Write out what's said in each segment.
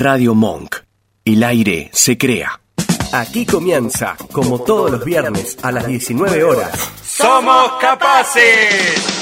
Radio Monk. El aire se crea. Aquí comienza, como todos los viernes a las 19 horas. ¡Somos capaces!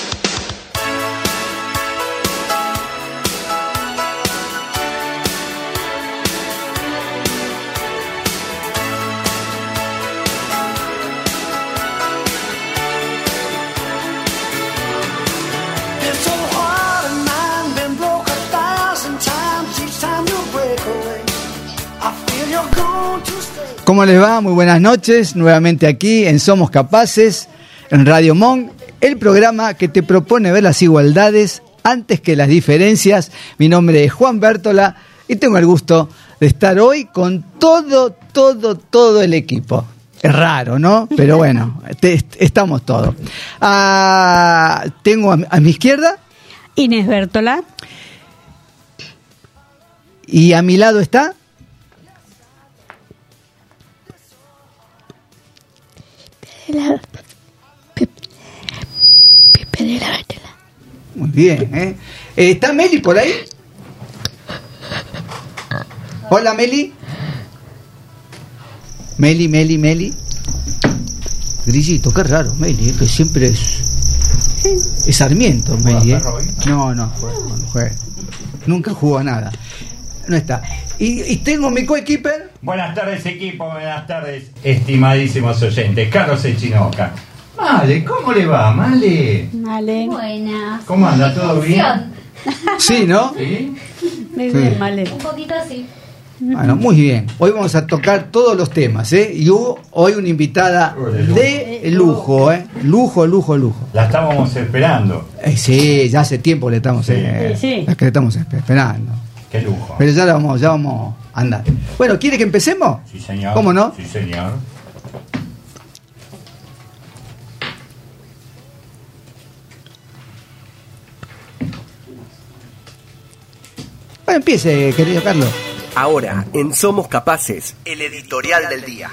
¿Cómo les va? Muy buenas noches. Nuevamente aquí en Somos Capaces, en Radio Monk, el programa que te propone ver las igualdades antes que las diferencias. Mi nombre es Juan Bértola y tengo el gusto de estar hoy con todo, todo, todo el equipo. Es raro, ¿no? Pero bueno, te- estamos todos. Ah, tengo a, mi- a mi izquierda Inés Bertola. y a mi lado está. Pepe de la Bertola. Muy bien, ¿eh? Eh, ¿Está Meli por ahí? Hola, Meli. Meli, Meli, Meli. Grillito, qué raro, Meli, ¿eh? que siempre es. Es Sarmiento, Meli. ¿eh? No, no, juega, no juega. Nunca jugó a nada. No está. Y, y tengo mi coequiper. Buenas tardes equipo, buenas tardes estimadísimos oyentes. Carlos Echinoca. Male, ¿cómo le va, Male? Vale. Buenas. ¿Cómo anda? ¿Todo bien? Sí, ¿no? ¿Sí? Muy Sí. bien, vale. Un poquito así. Bueno, muy bien. Hoy vamos a tocar todos los temas, ¿eh? Y hubo hoy una invitada de lujo, ¿eh? Lujo, lujo, lujo. La estábamos esperando. Eh, sí, ya hace tiempo le estamos, Sí. eh, Sí, sí. la que le estamos esperando. Qué lujo. Pero ya la vamos, ya vamos a andar. Bueno, ¿quiere que empecemos? Sí, señor. ¿Cómo no? Sí, señor. Bueno, empiece, querido Carlos. Ahora, en Somos Capaces, el editorial del día.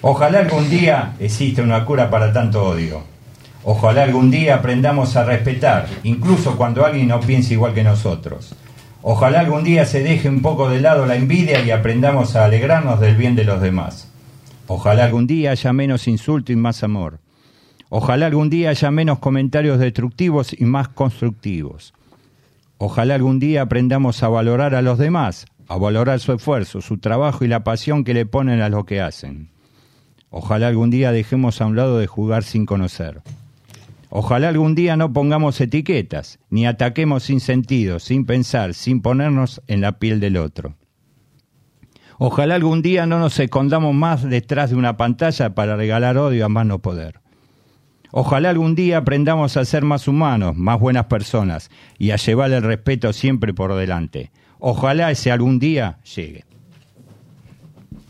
Ojalá algún día exista una cura para tanto odio. Ojalá algún día aprendamos a respetar, incluso cuando alguien no piensa igual que nosotros. Ojalá algún día se deje un poco de lado la envidia y aprendamos a alegrarnos del bien de los demás. Ojalá algún día haya menos insulto y más amor. Ojalá algún día haya menos comentarios destructivos y más constructivos. Ojalá algún día aprendamos a valorar a los demás, a valorar su esfuerzo, su trabajo y la pasión que le ponen a lo que hacen. Ojalá algún día dejemos a un lado de jugar sin conocer. Ojalá algún día no pongamos etiquetas, ni ataquemos sin sentido, sin pensar, sin ponernos en la piel del otro. Ojalá algún día no nos escondamos más detrás de una pantalla para regalar odio a más no poder. Ojalá algún día aprendamos a ser más humanos, más buenas personas y a llevar el respeto siempre por delante. Ojalá ese algún día llegue.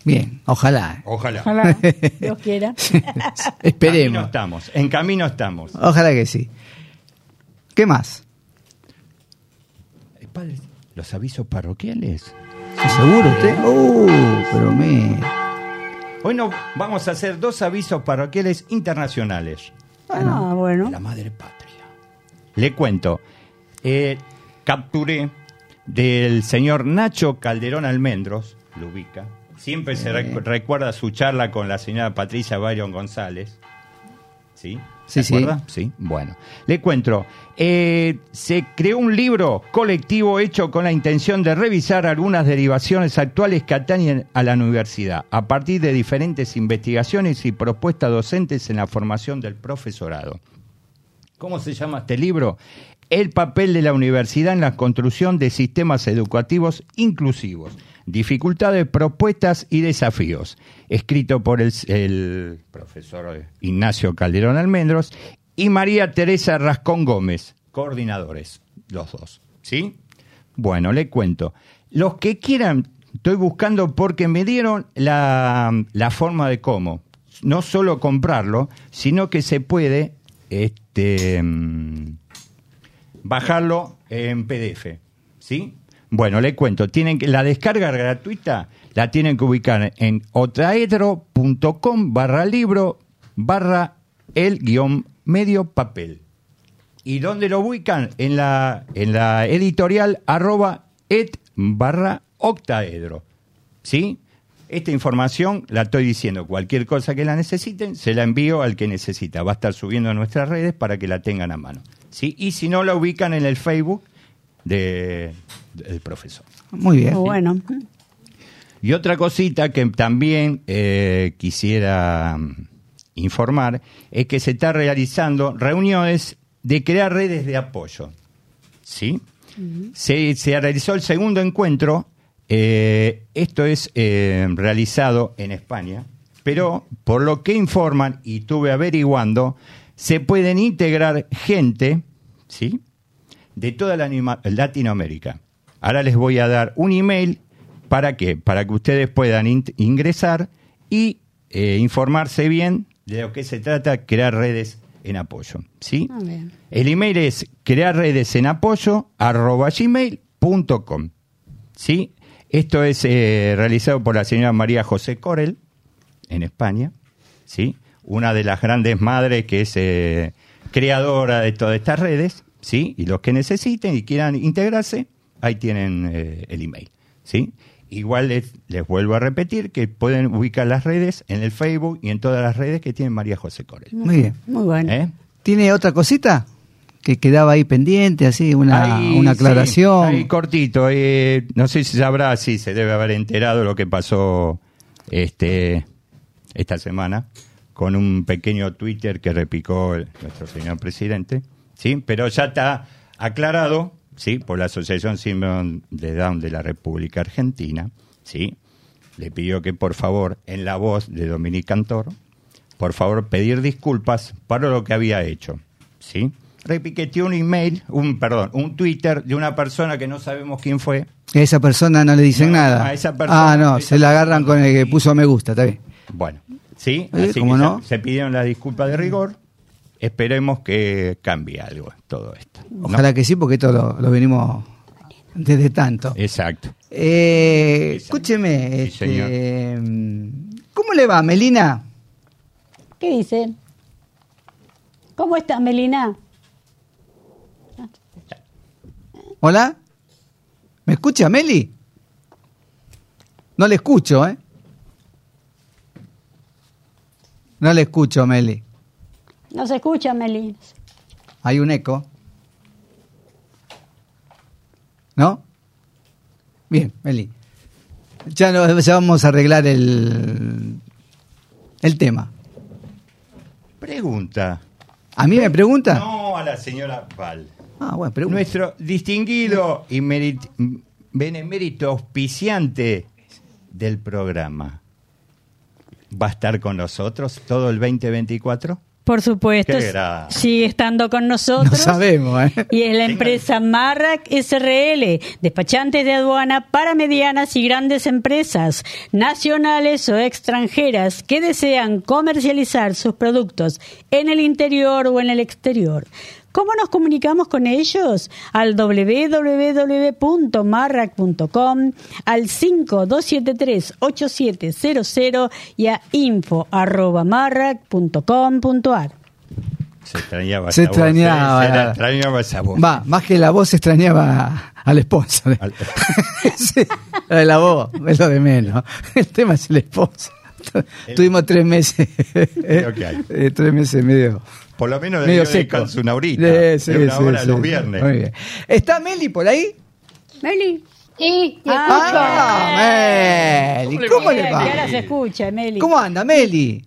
Bien, ojalá. Ojalá. Ojalá, Dios quiera. En camino Esperemos. estamos, en camino estamos. Ojalá que sí. ¿Qué más? Los avisos parroquiales. ¿Estás seguro usted? Uh, pero me... Hoy no, vamos a hacer dos avisos parroquiales internacionales. ah, bueno. La madre patria. Le cuento. eh, capturé del señor Nacho Calderón Almendros, lo ubica. Siempre se rec- recuerda su charla con la señora Patricia Byron González. ¿Sí? ¿Se Sí? Sí. Bueno, le cuento. eh, se creó un libro colectivo hecho con la intención de revisar algunas derivaciones actuales que atañen a la universidad, a partir de diferentes investigaciones y propuestas docentes en la formación del profesorado. ¿Cómo se llama este libro? El papel de la universidad en la construcción de sistemas educativos inclusivos. Dificultades, propuestas y desafíos. Escrito por el, profesor Ignacio Calderón Almendros y María Teresa Rascón Gómez, coordinadores, los dos. ¿Sí? Bueno, le cuento. Los que quieran, estoy buscando porque me dieron la, la forma de cómo. No solo comprarlo, sino que se puede este, mm, bajarlo en PDF. ¿Sí? Bueno, le cuento. Tienen que, la descarga gratuita la tienen que ubicar en otraedro.com barra libro barra el guion medio papel. ¿Y dónde lo ubican? En la, en la editorial arroba et barra octaedro. ¿Sí? Esta información la estoy diciendo, cualquier cosa que la necesiten, se la envío al que necesita. Va a estar subiendo a nuestras redes para que la tengan a mano. ¿Sí? Y si no, la ubican en el Facebook de- del profesor. Muy bien. Bueno, Y otra cosita que también eh, quisiera mm, informar es que se está realizando reuniones de crear redes de apoyo. ¿Sí? se, se realizó el segundo encuentro. eh, esto es eh, realizado en España, pero por lo que informan y estuve averiguando, se pueden integrar gente, ¿sí? de toda la anima- Latinoamérica. Ahora les voy a dar un email para qué? Para que ustedes puedan in- ingresar y eh, informarse bien de lo que se trata crear redes en apoyo. ¿sí? Ah. El email es crear redes en apoyo gmail.com. ¿sí? Esto es eh, realizado por la señora María José Corel en España. ¿sí? Una de las grandes madres que es eh, creadora de todas estas redes. ¿sí? Y los que necesiten y quieran integrarse, ahí tienen eh, el email. ¿sí? Igual les, les vuelvo a repetir que pueden ubicar las redes en el Facebook y en todas las redes que tiene María José Corel. Muy bien. muy bueno. ¿Eh? ¿Tiene otra cosita? Que quedaba ahí pendiente, así, una, Ahí, una aclaración. sí, ahí cortito. eh, no sé si sabrá, sí, se debe haber enterado lo que pasó este esta semana con un pequeño Twitter que repicó el- nuestro señor presidente. Sí, pero ya está aclarado, sí, por la Asociación Síndrome de Down de la República Argentina. Sí, le pidió que por favor, en la voz de Dominique Cantor, por favor pedir disculpas para lo que había hecho. ¿Sí? Repiqueteó un email, un perdón, un Twitter de una persona que no sabemos quién fue. A esa persona no le dicen No, nada. a esa persona- ah, no, esa se la agarran con el que puso me gusta, está bien. Bueno, ¿sí? Eh, Así ¿cómo que no? se, se pidieron las disculpas de rigor. Esperemos que cambie algo todo esto. ¿no? Ojalá que sí, porque esto lo, lo venimos desde tanto. Exacto. Eh, Sí, escúcheme, Sí, señor. este, ¿cómo le va, Melina? ¿Qué dice? ¿Cómo está, Melina? ¿Hola? ¿Me escucha, Meli? No le escucho, ¿eh? No le escucho, Meli. No se escucha, Melina. Hay un eco. ¿No? Bien, Meli. Ya, no- ya vamos a arreglar el, el tema. Pregunta. ¿A mí me pregunta? No a la señora Val. Ah, bueno, pregunta. Nuestro distinguido y merit- benemérito auspiciante del programa. ¿Va a estar con nosotros todo el 2024? Por supuesto, sigue estando con No nosotros. sabemos, ¿eh? Y es la empresa Marrac SRL, despachantes de aduana para medianas y grandes empresas, nacionales o extranjeras, que desean comercializar sus productos en el interior o en el exterior. ¿Cómo nos comunicamos con ellos? Al www.marrac.com, al 5273-8700 y a info.marrac.com.ar. Se extrañaba Se extrañaba, ¿eh? Se extrañaba esa voz. Va, más que la voz se extrañaba al sponsor. Al- Sí, la voz es lo de menos. El tema es el sponsor. Tuvimos tres meses. Hay. eh, tres meses medio. Por lo menos medio seco. una horita. Eh, sí, de una sí, hora sí, los sí. viernes. Muy bien. ¿Está Meli por ahí? Meli. Sí, te Ah, Meli. ¿Cómo le que ahora se va? escucha, Meli. ¿Cómo anda, Meli?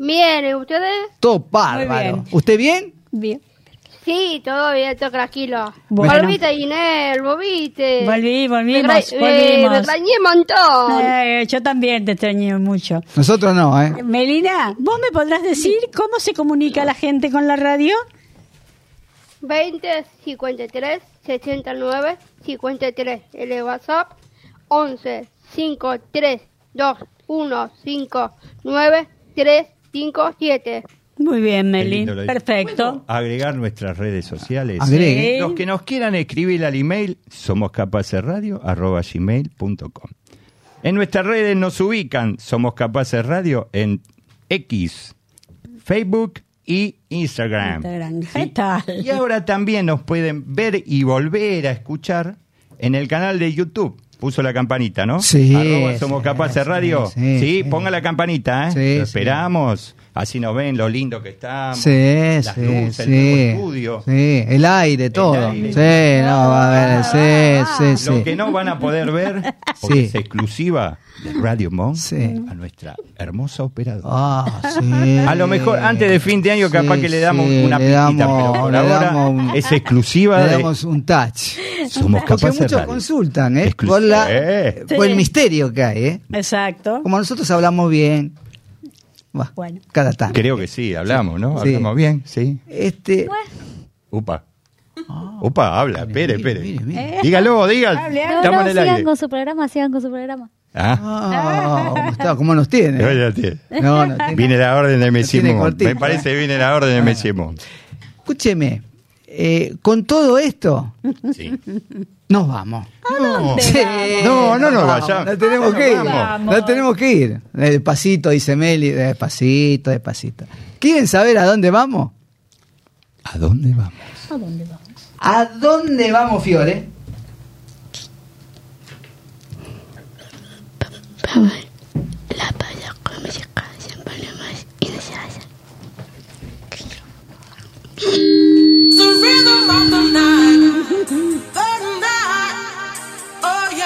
Bien, ¿y ustedes? Todo bárbaro. bien. ¿Usted bien? Bien. Sí, todo bien, todo tranquilo. Bueno. Volviste, Inés, volviste. Volví, volvimos, Me, eh, volvimos. me extrañé un montón. Eh, yo también te extrañé mucho. Nosotros no, ¿eh? Melina, ¿vos me podrás decir cómo se comunica la gente con la radio? 20 53 69 53. El WhatsApp 11 53 2 1 5 9 3 5 7. Muy bien, Meli. Perfecto. Agregar nuestras redes sociales. Agregue. Sí. Los que nos quieran escribir al email, somoscapacesradio.com. En nuestras redes nos ubican Somos Capaces Radio en X, Facebook y Instagram. Instagram. ¿Sí? ¿Qué tal? Y ahora también nos pueden ver y volver a escuchar en el canal de YouTube. puso la campanita, ¿no? Sí, Arroba Somos sí, Capaces sí, Radio. sí, Sí, sí. ponga la campanita, ¿eh? Sí, Lo sí. esperamos. Así nos ven lo lindo que estamos. Sí, Las sí, luces, el sí. nuevo estudio. Sí, el aire, todo. aire. Sí, no, va a ver, sí, sí, sí. Lo que no van a poder ver, porque Sí. es exclusiva de Radio Monk, Sí. a nuestra hermosa operadora. Ah, sí. A lo mejor antes de fin de año capaz Sí, que le damos sí, una le pistita, damos- pero por le ahora damos un- es exclusiva Le de damos un touch. Somos Porque Capaces muchos Radio. consultan, ¿eh? Exclusiva. Por, la, Eh. por el misterio que hay, ¿eh? Exacto. Como nosotros hablamos bien. Va, Bueno. cada tanto. Creo que sí, hablamos, ¿no? Sí. Hablamos bien, sí. Este, Upa. Upa, habla, espere, mire, espere. mire, mire. Dígalo, hable. No, Estamos no, en el sigan aire. con su programa, sigan con su programa. Ah, ¿cómo está? ¿Cómo nos tiene? no, ya tiene. No, no, tiene- Viene la orden de cortito, Me parece ¿eh? que viene la orden de Messi Mon. Escúcheme, eh, con todo esto, Sí. Nos vamos. No, Sí, No, no nos vamos, vayamos. No tenemos No que ir. vamos. No tenemos que ir. Despacito, dice Meli, despacito, despacito. ¿Quieren saber a dónde vamos? ¿A dónde vamos? ¿A dónde vamos? ¿A dónde vamos, Fiore? La playa con música siempre más y deseada. The rhythm of the night,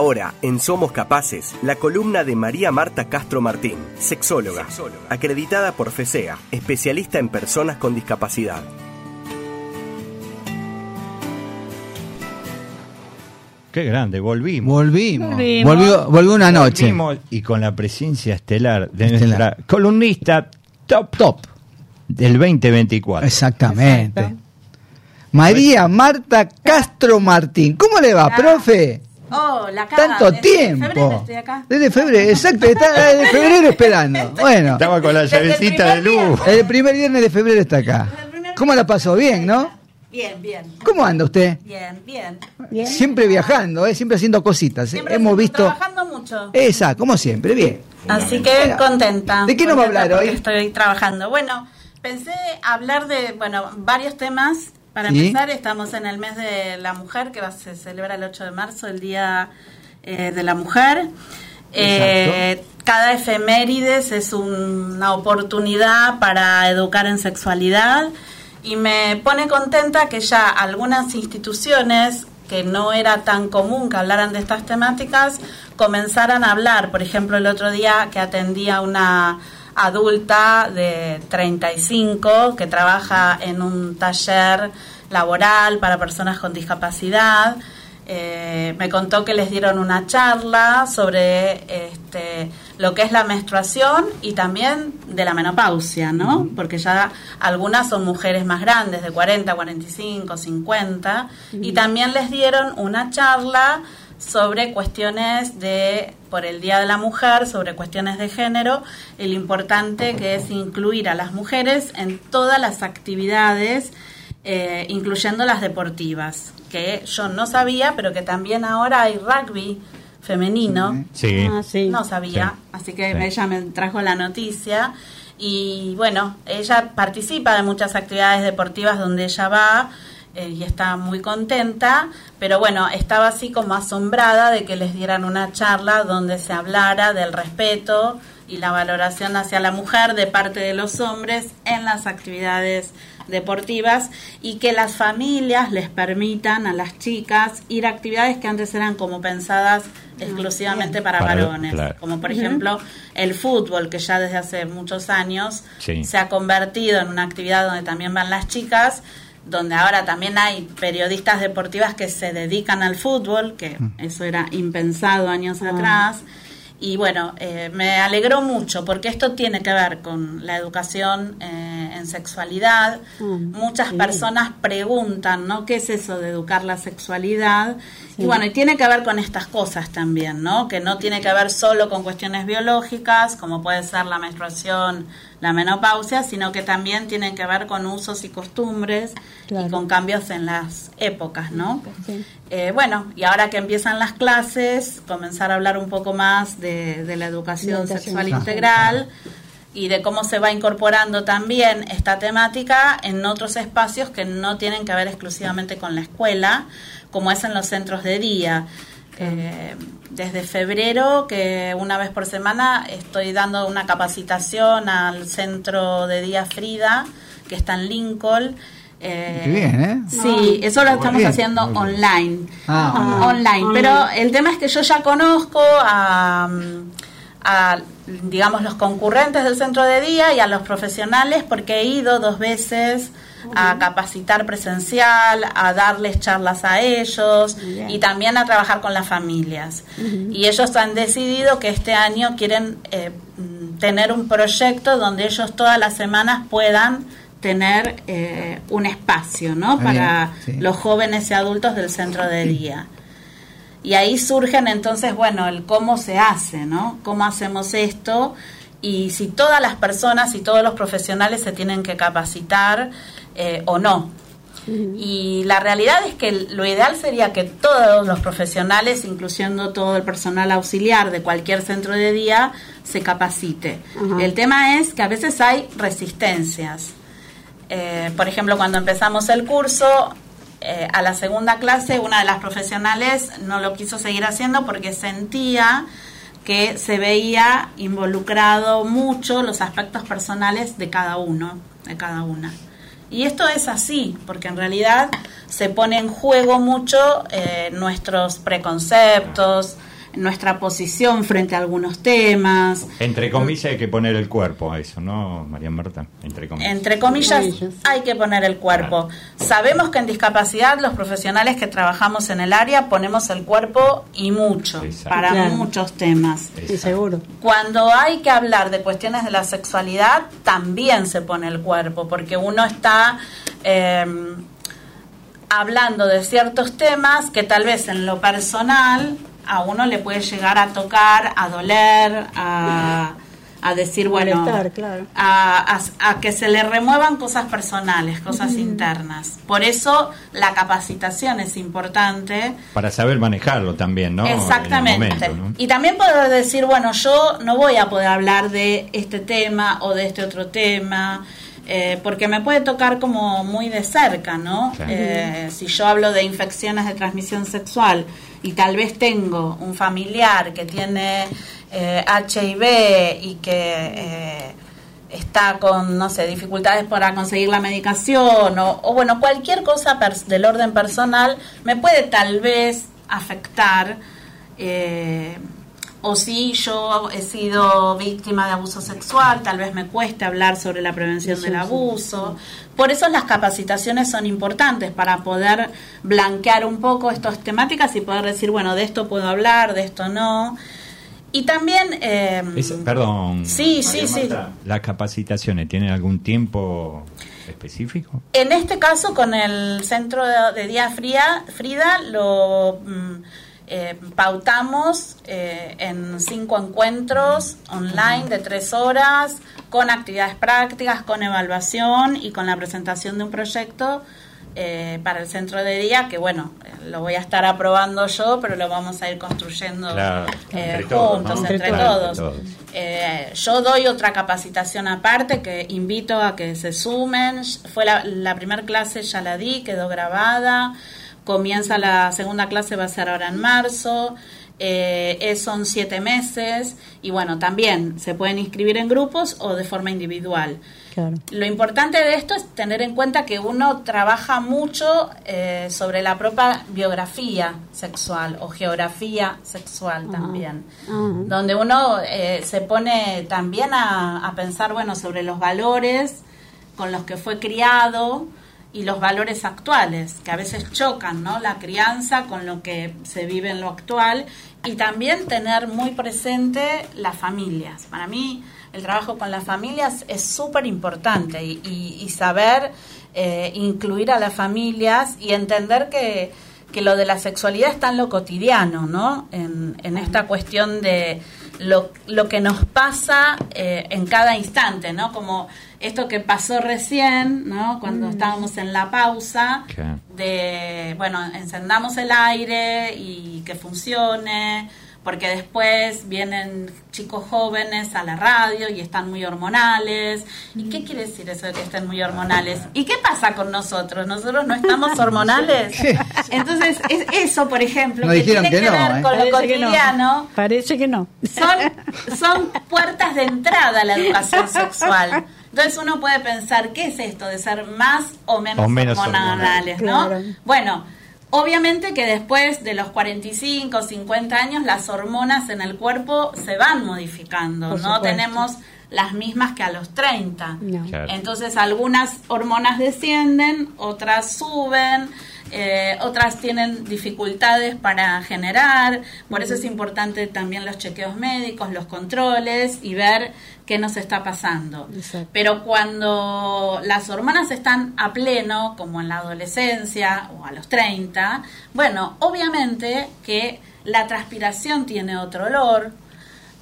Ahora, en Somos Capaces, la columna de María Marta Castro Martín, sexóloga, acreditada por FESEA, especialista en personas con discapacidad. Qué grande, volvimos. Volvimos. Volvimos. Volvió, volvió una noche. Volvimos y con la presencia estelar de Estelar. nuestra columnista top, Top. del 2024. Exactamente. Exacto. María Marta Castro Martín. ¿Cómo le va, Ah. profe? Hola, acá. Tanto desde tiempo. febrero estoy acá. Desde febrero, exacto, está desde febrero esperando. Bueno, Estaba con la Desde llavecita de luz. el primer viernes de febrero está acá. Desde ¿Cómo la pasó? Bien, ¿no? Bien, bien. ¿Cómo anda usted? Bien, bien. Bien. Siempre viajando, ¿eh? siempre haciendo cositas. ¿eh? Siempre Hemos visto. trabajando mucho. Esa, como siempre, bien. Así que contenta. ¿De qué nos va a hablar hoy? Estoy trabajando. Bueno, pensé hablar de, bueno, varios temas. Para Sí. empezar, estamos en el mes de la mujer, que va, se celebra el 8 de marzo, el Día eh, de la Mujer. Eh, cada efemérides es un- una oportunidad para educar en sexualidad y me pone contenta que ya algunas instituciones que no era tan común que hablaran de estas temáticas comenzaran a hablar. Por ejemplo, el otro día que atendía una adulta de 35 que trabaja en un taller laboral para personas con discapacidad. Eh, me contó que les dieron una charla sobre este, lo que es la menstruación y también de la menopausia, ¿no? Porque ya algunas son mujeres más grandes, de 40, 45, 50, y también les dieron una charla sobre cuestiones de, por el Día de la Mujer, sobre cuestiones de género, el importante que es incluir a las mujeres en todas las actividades, eh, incluyendo las deportivas, que yo no sabía, pero que también ahora hay rugby femenino. Sí. Ah, sí. No sabía, Sí. así que Sí. ella me trajo la noticia y bueno, ella participa de muchas actividades deportivas donde ella va eh, y está muy contenta, pero bueno, estaba así como asombrada de que les dieran una charla donde se hablara del respeto y la valoración hacia la mujer de parte de los hombres en las actividades deportivas y que las familias les permitan a las chicas ir a actividades que antes eran como pensadas exclusivamente para, Para- varones, claro. como por ejemplo el fútbol que ya desde hace muchos años Sí. se ha convertido en una actividad donde también van las chicas, donde ahora también hay periodistas deportivas que se dedican al fútbol, que eso era impensado años atrás. Y bueno, eh, me alegró mucho porque esto tiene que ver con la educación eh, en sexualidad. Mm, Muchas sí. personas preguntan, ¿no? ¿Qué es eso de educar la sexualidad? Y bueno, y tiene que ver con estas cosas también, ¿no? Que no tiene que ver solo con cuestiones biológicas, como puede ser la menstruación, la menopausia, sino que también tienen que ver con usos y costumbres Claro. y con cambios en las épocas, ¿no? Sí. Eh, bueno, y ahora que empiezan las clases, comenzar a hablar un poco más de, de la educación De educación sexual sexual. integral y de cómo se va incorporando también esta temática en otros espacios que no tienen que ver exclusivamente con la escuela, como es en los centros de día. Eh, desde febrero, que una vez por semana estoy dando una capacitación al centro de día Frida, que está en Lincoln. Eh, Qué bien, ¿eh? Sí, eso lo estamos bien. haciendo online. Ah, Ah, online. Pero el tema es que yo ya conozco a, a, digamos, los concurrentes del centro de día y a los profesionales porque he ido dos veces a capacitar presencial, a darles charlas a ellos Bien. y también a trabajar con las familias. Y ellos han decidido que este año quieren eh, tener un proyecto donde ellos todas las semanas puedan tener eh, un espacio, ¿no? Para sí. los jóvenes y adultos del centro de día. Y ahí surgen entonces, bueno, el cómo se hace, ¿no? ¿Cómo hacemos esto? Y si todas las personas y todos los profesionales se tienen que capacitar eh, o no. Y la realidad es que lo ideal sería que todos los profesionales, incluyendo todo el personal auxiliar de cualquier centro de día, se capacite. El tema es que a veces hay resistencias. Eh, por ejemplo, cuando empezamos el curso, eh, a la segunda clase, una de las profesionales no lo quiso seguir haciendo porque sentía que se veía involucrado mucho los aspectos personales de cada uno, de cada una. Y esto es así, porque en realidad se pone en juego mucho eh, nuestros preconceptos, nuestra posición frente a algunos temas. Entre comillas hay que poner el cuerpo a eso, ¿no, María Marta? Entre comillas. Entre comillas, hay que poner el cuerpo. Sabemos que en discapacidad los profesionales que trabajamos en el área ponemos el cuerpo y mucho Exacto. para Claro. muchos temas. Sí, seguro. Cuando hay que hablar de cuestiones de la sexualidad, también se pone el cuerpo, porque uno está eh, hablando de ciertos temas que tal vez en lo personal a uno le puede llegar a tocar, a doler, a, a decir, bueno, Molestar, claro. a, a- a que se le remuevan cosas personales, cosas internas. Por eso la capacitación es importante. Para saber manejarlo también, ¿no? Exactamente. momento, ¿no? Y también poder decir, bueno, yo no voy a poder hablar de este tema o de este otro tema, eh, porque me puede tocar como muy de cerca, ¿no? Claro. Eh, si yo hablo de infecciones de transmisión sexual y tal vez tengo un familiar que tiene eh, HIV y que... eh, está con, no sé, dificultades para conseguir la medicación o, o, bueno, cualquier cosa del orden personal me puede tal vez afectar eh, o si yo he sido víctima de abuso sexual, tal vez me cueste hablar sobre la prevención del abuso. Por eso las capacitaciones son importantes para poder blanquear un poco estas temáticas y poder decir, bueno, de esto puedo hablar, de esto no. Y también... eh, Es- perdón. Sí, sí, sí. ¿Las capacitaciones tienen algún tiempo específico? En este caso, con el centro de, de Día Fría, Frida, lo mm, eh, pautamos eh, en cinco encuentros online de tres horas, con actividades prácticas, con evaluación y con la presentación de un proyecto eh, para el centro de día, que bueno, lo voy a estar aprobando yo, pero lo vamos a ir construyendo Claro, eh, todos, juntos, ¿no? entre, Claro, todos. entre todos. Eh, yo doy otra capacitación aparte que invito a que se sumen. Fue la, la primera clase, ya la di, quedó grabada. Comienza la segunda clase, va a ser ahora en marzo. Eh, es- son siete meses y bueno, también se pueden inscribir en grupos o de forma individual. Claro. Lo importante de esto es tener en cuenta que uno trabaja mucho eh, sobre la propia biografía sexual o geografía sexual también, donde uno eh, se pone también a, a pensar, bueno, sobre los valores con los que fue criado y los valores actuales, que a veces chocan, ¿no? La crianza con lo que se vive en lo actual y también tener muy presente las familias. Para mí el trabajo con las familias es súper importante y, y- y saber eh, incluir a las familias y entender que, que lo de la sexualidad está en lo cotidiano, ¿no? En, esta cuestión de lo, lo que nos pasa eh, en cada instante, ¿no? Como esto que pasó recién, ¿no? Cuando estábamos en la pausa, de, bueno, encendamos el aire y que funcione, porque después vienen chicos jóvenes a la radio y están muy hormonales. ¿Y qué quiere decir eso de que estén muy hormonales? ¿Y qué pasa con nosotros? ¿Nosotros no estamos hormonales? Entonces, es eso, por ejemplo, No que tiene que que, no, ver ¿eh? con lo Parece que no. cotidiano, Parece que no. son, son puertas de entrada a la educación sexual. Entonces uno puede pensar, ¿qué es esto de ser más o menos, O menos hormonales? ¿no? Claro. Bueno, obviamente que después de los 45, 50 años, las hormonas en el cuerpo se van modificando. Por no supuesto. tenemos las mismas que a los 30. No. Claro. Entonces algunas hormonas descienden, otras suben, eh, otras tienen dificultades para generar, por eso es importante también los chequeos médicos, los controles y ver qué nos está pasando. Exacto. Pero cuando las hormonas están a pleno, como en la adolescencia o a los 30, bueno, obviamente que la transpiración tiene otro olor,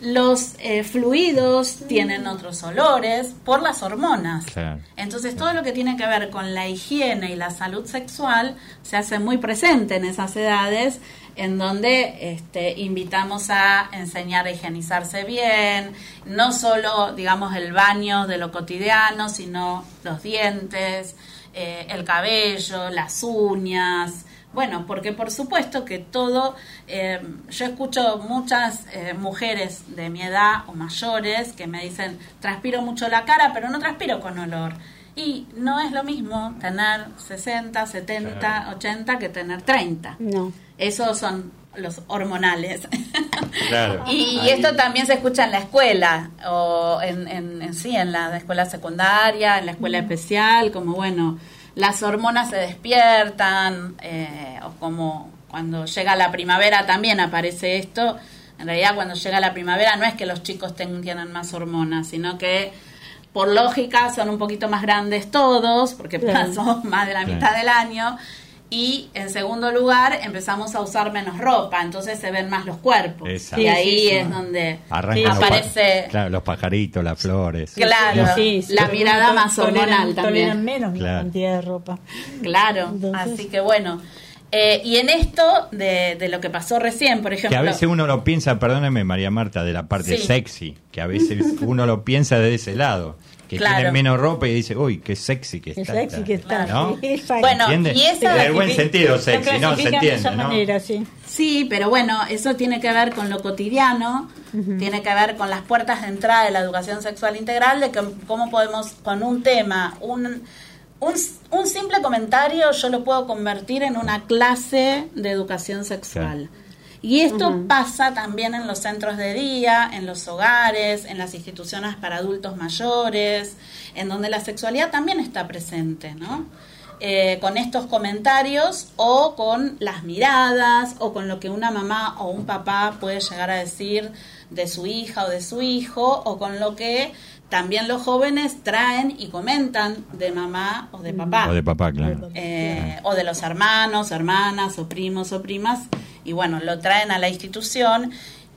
los eh, fluidos tienen otros olores por las hormonas. Claro. Entonces todo lo que tiene que ver con la higiene y la salud sexual se hace muy presente en esas edades en donde este, invitamos a enseñar a higienizarse bien, no solo digamos el baño de lo cotidiano, sino los dientes, eh, el cabello, las uñas, bueno, porque por supuesto que todo, eh, yo escucho muchas eh, mujeres de mi edad o mayores que me dicen, transpiro mucho la cara, pero no transpiro con olor. Y no es lo mismo tener 60, 70, 80 que tener 30. No. Esos son los hormonales. Claro. Y, esto también se escucha en la escuela, o en, en- en- sí, en la escuela secundaria, en la escuela especial, como bueno, las hormonas se despiertan, eh, o como cuando llega la primavera también aparece esto. En realidad cuando llega la primavera no es que los chicos ten- tienen más hormonas, sino que por lógica son un poquito más grandes todos, porque Claro. pasó más de la Claro. mitad del año. Y en segundo lugar, empezamos a usar menos ropa, entonces se ven más los cuerpos. Exacto. Y ahí sí, sí. es donde Arrancan los aparece, claro, los pajaritos, las flores. claro, Sí, sí. la mirada más hormonal toleran también. menos la cantidad de ropa. Claro, Entonces- así que bueno. Eh, y en esto de, de lo que pasó recién, por Que ejemplo, a veces uno lo piensa, perdóneme María Marta, de la parte Sí. sexy, que a veces uno lo piensa de ese lado, que Claro. tiene menos ropa y dice, uy, qué sexy que Qué está. sexy que está. ¿No? Bueno, ¿Entiende? y esa- En el buen sentido sexy, ¿no? Se de entiende, esa ¿no? manera, sí. Sí, pero bueno, eso tiene que ver con lo cotidiano, tiene que ver con las puertas de entrada de la educación sexual integral, de que, cómo podemos, con un tema, un, un, un simple comentario, yo lo puedo convertir en una clase de educación sexual. Y esto pasa también en los centros de día, en los hogares, en las instituciones para adultos mayores, en donde la sexualidad también está presente, ¿no? Eh, con estos comentarios o con las miradas o con lo que una mamá o un papá puede llegar a decir de su hija o de su hijo o con lo que también los jóvenes traen y comentan de mamá o de papá O de papá, claro. eh, o de los hermanos, hermanas, o primos o primas, y bueno, lo traen a la institución.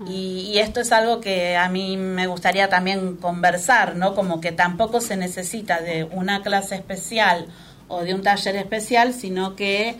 Y, y esto es algo que a mí me gustaría también conversar, ¿no? Como que tampoco se necesita de una clase especial o de un taller especial, sino que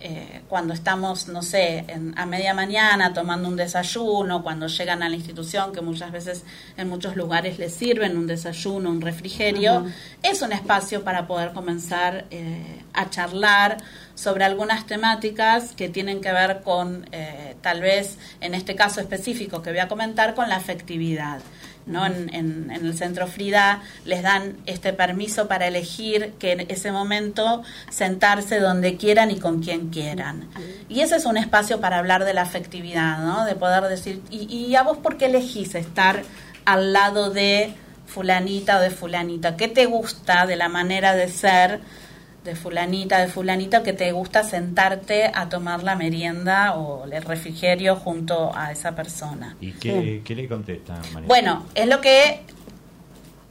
eh, cuando estamos, no sé, en- a media mañana tomando un desayuno, cuando llegan a la institución, que muchas veces en muchos lugares les sirven un desayuno, un refrigerio, es un espacio para poder comenzar eh, a charlar sobre algunas temáticas que tienen que ver con, eh, tal vez, en este caso específico que voy a comentar, con la afectividad. ¿No? En, en- en el centro Frida les dan este permiso para elegir que en ese momento sentarse donde quieran y con quien quieran. Y ese es un espacio para hablar de la afectividad, ¿no? de poder decir, ¿y, y a vos por qué elegís estar al lado de fulanita o de fulanita? ¿Qué te gusta de la manera de ser? De fulanita, de fulanita, que te gusta sentarte a tomar la merienda o el refrigerio junto a esa persona. ¿Y qué, qué le contesta, María? Bueno, es lo que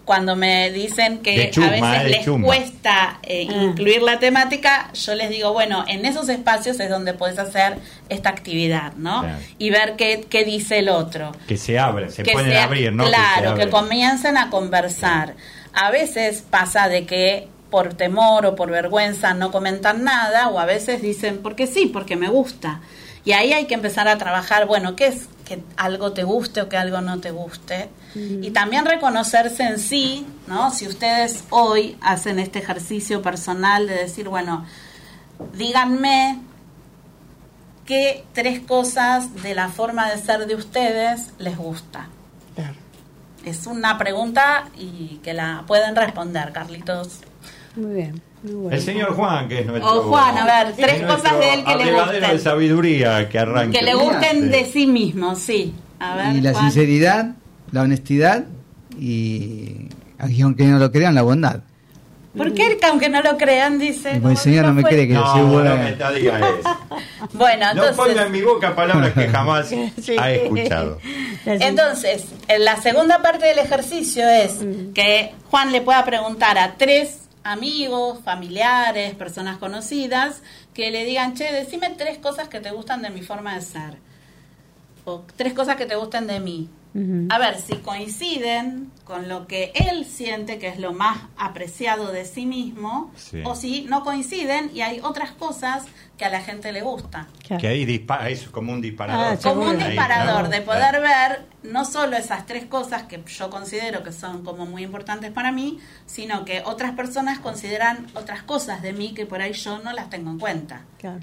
cuando me dicen que a veces eh, les cuesta eh, Ah. incluir la temática, yo les digo, bueno, en esos espacios es donde puedes hacer esta actividad, ¿no? Claro. Y ver qué, qué dice el otro que se abren, se que pueden sea- abrir, ¿no? Claro, que, abren. comiencen a conversar. A veces pasa de que por temor o por vergüenza no comentan nada, o a veces dicen, porque sí, porque me gusta. Y ahí hay que empezar a trabajar, bueno, ¿qué es que algo te guste o que algo no te guste? Y también reconocerse en sí, ¿no? Si ustedes hoy hacen este ejercicio personal de decir, bueno, díganme qué tres cosas de la forma de ser de ustedes les gusta. Claro. Es una pregunta y que la pueden responder, Carlitos. Muy bien. Muy bueno. El señor Juan, que es nuestro... O Juan, a ver, tres cosas de él que le abrevadero de gusten. sabiduría que arranque. Que le gusten de sí mismo, sí. A ver, y la Juan. sinceridad, la honestidad y, aunque no lo crean, la bondad. ¿Por qué, aunque no lo crean, dice? Como el señor no me fue- cree que yo No, soy no buena. me no diga eso. Bueno, No ponga en entonces, mi boca palabras que jamás Sí. ha escuchado. entonces, en la segunda parte del ejercicio es Mm. que Juan le pueda preguntar a tres amigos, familiares, personas conocidas, que le digan, che, decime tres cosas que te gustan de mi forma de ser. O tres cosas que te gusten de mí. A ver si coinciden con lo que él siente que es lo más apreciado de sí mismo, Sí. o si no coinciden y hay otras cosas que a la gente le gusta. Claro. Que ahí dispara, es como un disparador. Ah, Como un. Ahí, disparador ¿no? de poder ver no solo esas tres cosas que yo considero que son como muy importantes para mí, sino que otras personas consideran otras cosas de mí que por ahí yo no las tengo en cuenta. Claro.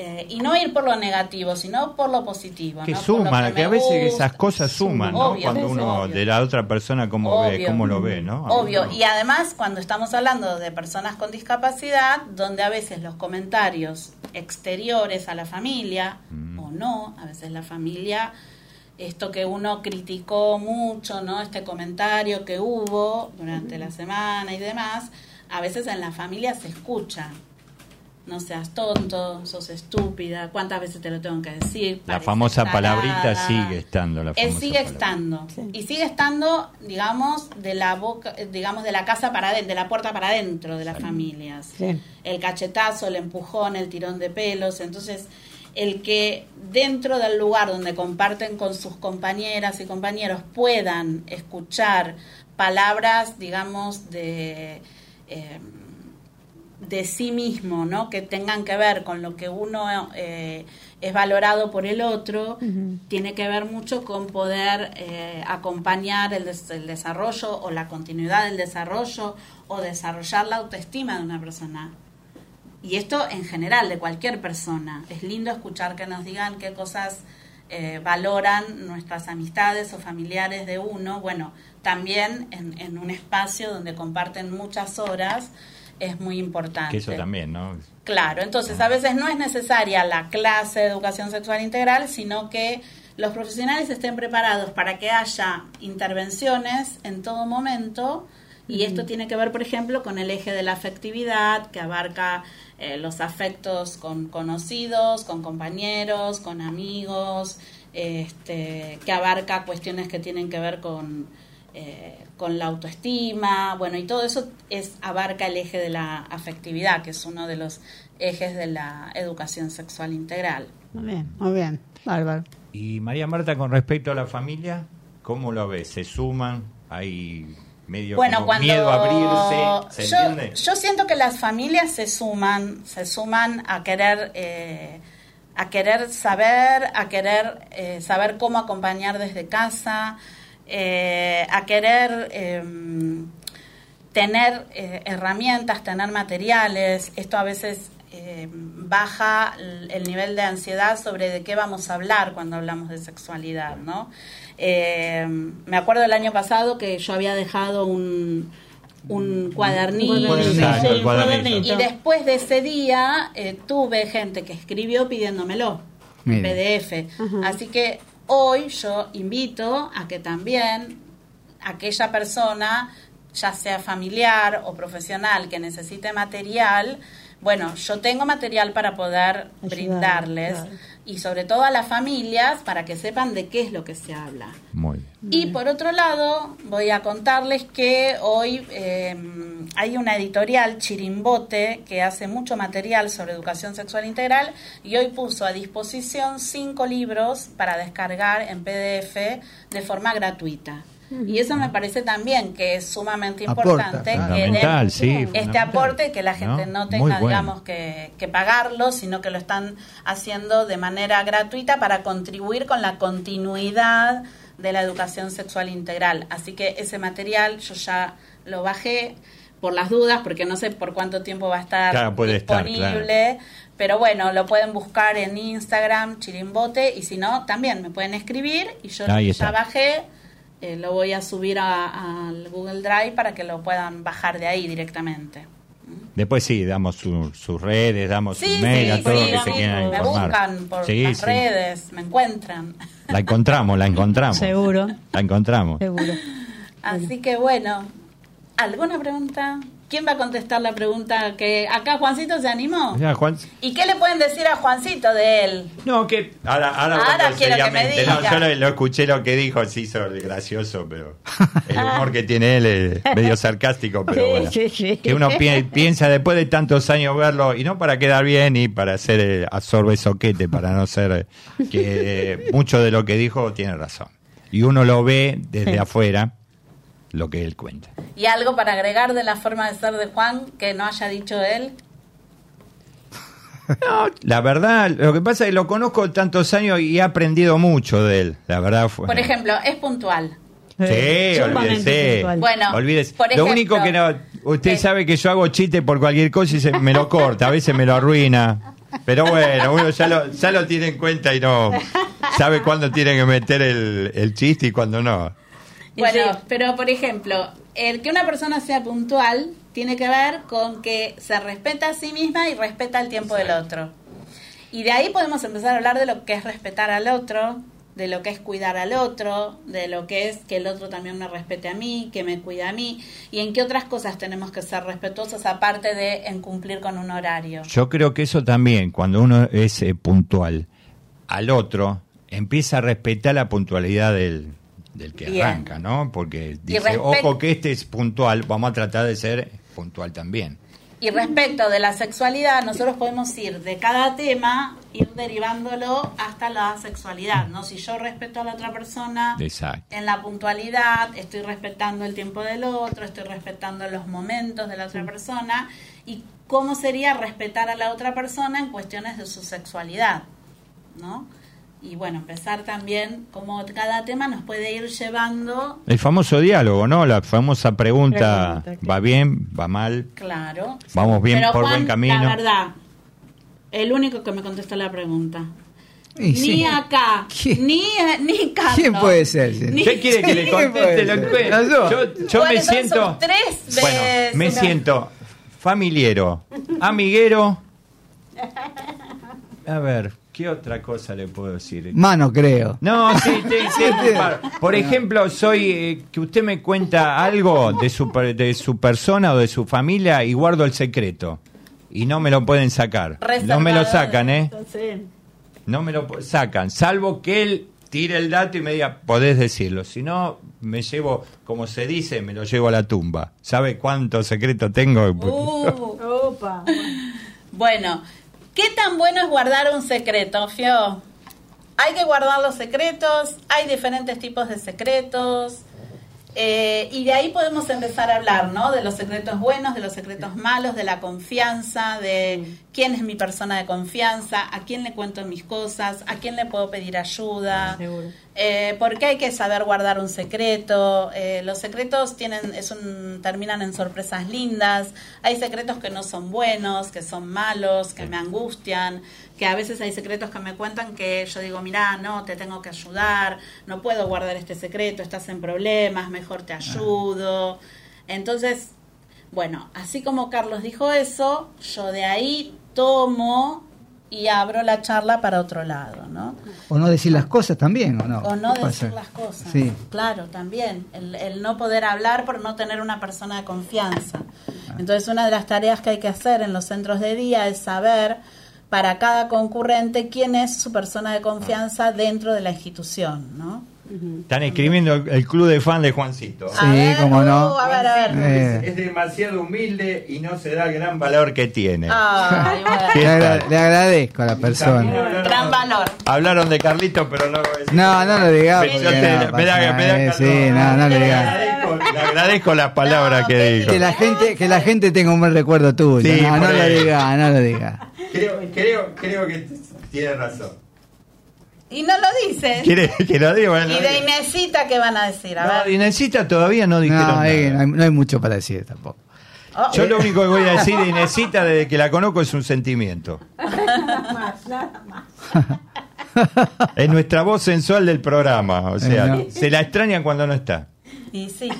Eh, y no ir por lo negativo, sino por lo positivo. Que ¿no? Suman, que, a veces gusta. esas cosas suman, ¿no? Obvio, Cuando uno obvio. de la otra persona cómo ve, cómo lo ve, ¿no? Obvio, y además cuando estamos hablando de personas con discapacidad, donde a veces los comentarios exteriores a la familia Mm. o no. A veces la familia, esto que uno criticó mucho, ¿no? Este comentario que hubo durante la semana y demás, a veces en la familia se escucha. No seas tonto, sos estúpida, ¿cuántas veces te lo tengo que decir? La famosa palabrita sigue estando. La Eh, famosa sigue palabra. estando Sí. y sigue estando digamos de la boca eh, digamos de la casa para adentro de la puerta para adentro de las familias Sí. el cachetazo el empujón el tirón de pelos entonces el que dentro del lugar donde comparten con sus compañeras y compañeros puedan escuchar palabras digamos de eh, de sí mismo, ¿no? Que tengan que ver con lo que uno eh, es valorado por el otro, tiene que ver mucho con poder eh, acompañar el, des- el desarrollo o la continuidad del desarrollo o desarrollar la autoestima de una persona. Y esto en general, de cualquier persona. Es lindo escuchar que nos digan qué cosas eh, valoran nuestras amistades o familiares de uno. Bueno, también en, en un espacio donde comparten muchas horas es muy importante. Que eso también, ¿no? Claro, entonces a veces no es necesaria la clase de educación sexual integral, sino que los profesionales estén preparados para que haya intervenciones en todo momento. Y esto tiene que ver, por ejemplo, con el eje de la afectividad, que abarca eh, los afectos con conocidos, con compañeros, con amigos, este, que abarca cuestiones que tienen que ver con, eh, con la autoestima, bueno, y todo eso es abarca el eje de la afectividad, que es uno de los ejes de la educación sexual integral. Muy bien, muy bien. Bárbaro. Y María Marta, con respecto a la familia, ¿cómo lo ves? ¿Se suman? ¿Hay medio Bueno, como cuando miedo a abrirse? ¿Se yo, entiende? yo siento que las familias se suman, se suman a querer eh, a querer saber, a querer eh, saber cómo acompañar desde casa, eh, a querer em, tener eh, herramientas, tener materiales. Esto a veces eh, baja el, el nivel de ansiedad sobre de qué vamos a hablar cuando hablamos de sexualidad, ¿no? Eh, me acuerdo el año pasado que yo había dejado un, un cuadernillo. Y después de ese día eh, tuve gente que escribió pidiéndomelo en Mire. PDF. Así que hoy yo invito a que también aquella persona, ya sea familiar o profesional, que necesite material, bueno, yo tengo material para poder brindarles claro. Y sobre todo a las familias para que sepan de qué es lo que se habla. Muy bien. Y por otro lado, voy a contarles que hoy eh, hay una editorial, Chirimbote, que hace mucho material sobre educación sexual integral y hoy puso a disposición cinco libros para descargar en PDF de forma gratuita. Y eso me parece también que es sumamente Aporta, importante claro. que den sí, este aporte que la gente no, ¿No? tenga, bueno. digamos, que, que pagarlo, sino que lo están haciendo de manera gratuita para contribuir con la continuidad de la educación sexual integral. Así que ese material yo ya lo bajé por las dudas, porque no sé por cuánto tiempo va a estar Claro, puede estar, disponible. Pero bueno, lo pueden buscar en Instagram, Chirimbote, y si no, también me pueden escribir y yo Ahí ya está. bajé. Eh, lo voy a subir a- al Google Drive para que lo puedan bajar de ahí directamente. Después sí, damos su- sus redes, damos Sí, su mail a sí, todos sí, los que se quieran me informar. buscan por Sí, las sí. redes, me encuentran. La encontramos, la encontramos. Seguro, La encontramos. seguro. Así que bueno, ¿alguna pregunta? ¿Quién va a contestar la pregunta que acá Juancito se animó? Ya, Juan, ¿Y qué le pueden decir a Juancito de él? No, que ahora, ahora, Ahora cuando quiero que me seriamente, no, diga. yo lo, lo escuché lo que dijo, se hizo gracioso, pero el humor que tiene él es medio sarcástico, pero Sí, bueno. sí, sí. Que uno pi- piensa después de tantos años verlo, y no para quedar bien y para hacer eh, absorbe soquete, para no ser eh, que eh, mucho de lo que dijo tiene razón. Y uno lo ve desde Sí. afuera, lo que él cuenta. ¿Y algo para agregar de la forma de ser de Juan que no haya dicho él? No, la verdad, lo que pasa es que lo conozco tantos años y he aprendido mucho de él. La verdad fue. Por ejemplo, es puntual. Sí, olvídese. Bueno, Olvídese. por lo único que no. Usted sabe que yo hago chiste por cualquier cosa y se, me lo corta, a veces me lo arruina. Pero bueno, uno ya lo, ya lo tiene en cuenta y no. Sabe cuándo tiene que meter el, el chiste y cuándo no. Bueno, sí. pero por ejemplo, el que una persona sea puntual tiene que ver con que se respeta a sí misma y respeta el tiempo del otro. Y de ahí podemos empezar a hablar de lo que es respetar al otro, de lo que es cuidar al otro, de lo que es que el otro también me respete a mí, que me cuide a mí, y en qué otras cosas tenemos que ser respetuosos aparte de en cumplir con un horario. Yo creo que eso también, cuando uno es eh, puntual al otro, empieza a respetar la puntualidad del, del que Bien. arranca, ¿no? Porque dice, ojo que este es puntual, vamos a tratar de ser puntual también. Y respecto de la sexualidad, nosotros podemos ir de cada tema, ir derivándolo hasta la sexualidad, ¿no? Si yo respeto a la otra persona Exacto. en la puntualidad, estoy respetando el tiempo del otro, estoy respetando los momentos de la otra persona, y cómo sería respetar a la otra persona en cuestiones de su sexualidad, ¿no? Y bueno, empezar también como cada tema nos puede ir llevando, El famoso diálogo, ¿no? La famosa pregunta, Pregunta, ¿va bien? ¿Va mal? claro. ¿Vamos bien Pero por Juan, buen camino? La verdad, el único que me contestó la pregunta. Ni sí. acá, ¿Quién? ni, ni Carlos. ¿Quién puede ser? Ni- ¿Usted quiere que le conteste? Lo que- No, yo. Yo, yo Bueno, me siento... tres Bueno, veces. me siento familiero, amiguero. A ver, ¿qué otra cosa le puedo decir? Mano, creo. No, sí, sí, sí. Por ejemplo, soy eh, que usted me cuenta algo de su, per- de su persona o de su familia y guardo el secreto. Y no me lo pueden sacar. No me lo sacan, ¿eh? No me lo sacan, salvo que él tire el dato y me diga, podés decirlo. Si no, me llevo, como se dice, me lo llevo a la tumba. ¿Sabe cuánto secreto tengo? Uh, opa. bueno, ¿qué tan bueno es guardar un secreto, Fio? Hay que guardar los secretos, hay diferentes tipos de secretos. eh, y de ahí podemos empezar a hablar, ¿no? De los secretos buenos, de los secretos malos, de la confianza, de quién es mi persona de confianza, a quién le cuento mis cosas, a quién le puedo pedir ayuda. Seguro. Eh, ¿Por qué hay que saber guardar un secreto? Eh, los secretos tienen, es un, terminan en sorpresas lindas. Hay secretos que no son buenos, que son malos, que me angustian, que a veces hay secretos que me cuentan que yo digo, mira, no, te tengo que ayudar, no puedo guardar este secreto, estás en problemas, mejor te ayudo. Entonces, bueno, así como Carlos dijo eso, yo de ahí tomo y abro la charla para otro lado, ¿no? O no decir las cosas también, ¿o no? O no decir las cosas. Sí. Claro, también. El, el no poder hablar por no tener una persona de confianza. Entonces, una de las tareas que hay que hacer en los centros de día es saber para cada concurrente quién es su persona de confianza dentro de la institución, ¿no? Están escribiendo el, el club de fan de Juancito. Sí, cómo no. uh, a ver, a ver. Eh. Es demasiado humilde y no se da el gran valor que tiene. Ay, bueno. ¿Qué Le, agra- le agradezco a la persona. Gran valor. Hablaron de Carlito, pero no. No, no lo digas. No me da- pasa me da nada, eh. Sí, no, no le digas. le agradezco las palabras No, que que- dijo. Que la gente, que la gente tenga un buen recuerdo tuyo. Sí, no, no lo digas, no lo digas. Creo, creo, creo que tiene razón. Y no lo dices. ¿Quiere que lo diga? Bueno, Y de Inesita, ¿qué van a decir? A no, ver. Inesita todavía no dijeron No, nada. eh, no hay, no hay mucho para decir tampoco. Oh, Yo lo único que voy a decir de Inesita desde que la conozco es un sentimiento. Más, nada más. Es nuestra voz sensual del programa. O sea, Eh, no. se la extrañan cuando no está. Y sí.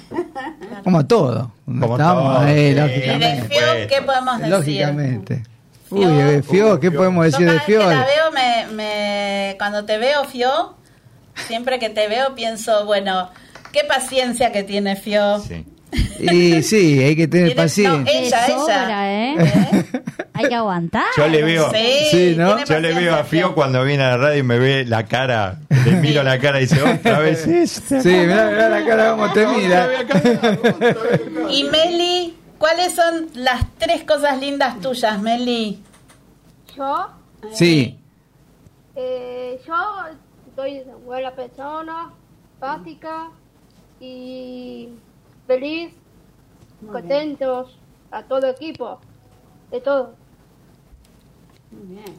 Como todo. Como Estamos todo, ahí, sí. Y de lógicamente. ¿qué podemos decir? Lógicamente. Uy, Fio. de Fio, ¿qué Fio. podemos Yo decir cada de vez que Fio? la veo, me, me- cuando te veo, Fio, siempre que te veo pienso, bueno, qué paciencia que tiene Fio. Sí. Y sí, hay que tener paciencia. no, ella, ella. sobra, ¿eh? Hay que aguantar. Yo le veo, Sí, Sí, ¿no? yo le veo a Fio cuando viene a la radio y me ve la cara, le miro la cara y dice, otra vez esta. Sí, mirá, mirá la cara como te mira. Y Meli, ¿cuáles son las tres cosas lindas tuyas, Meli? Yo, Sí, eh, yo soy buena persona, básica y feliz, contentos a todo equipo, de todo. Muy bien.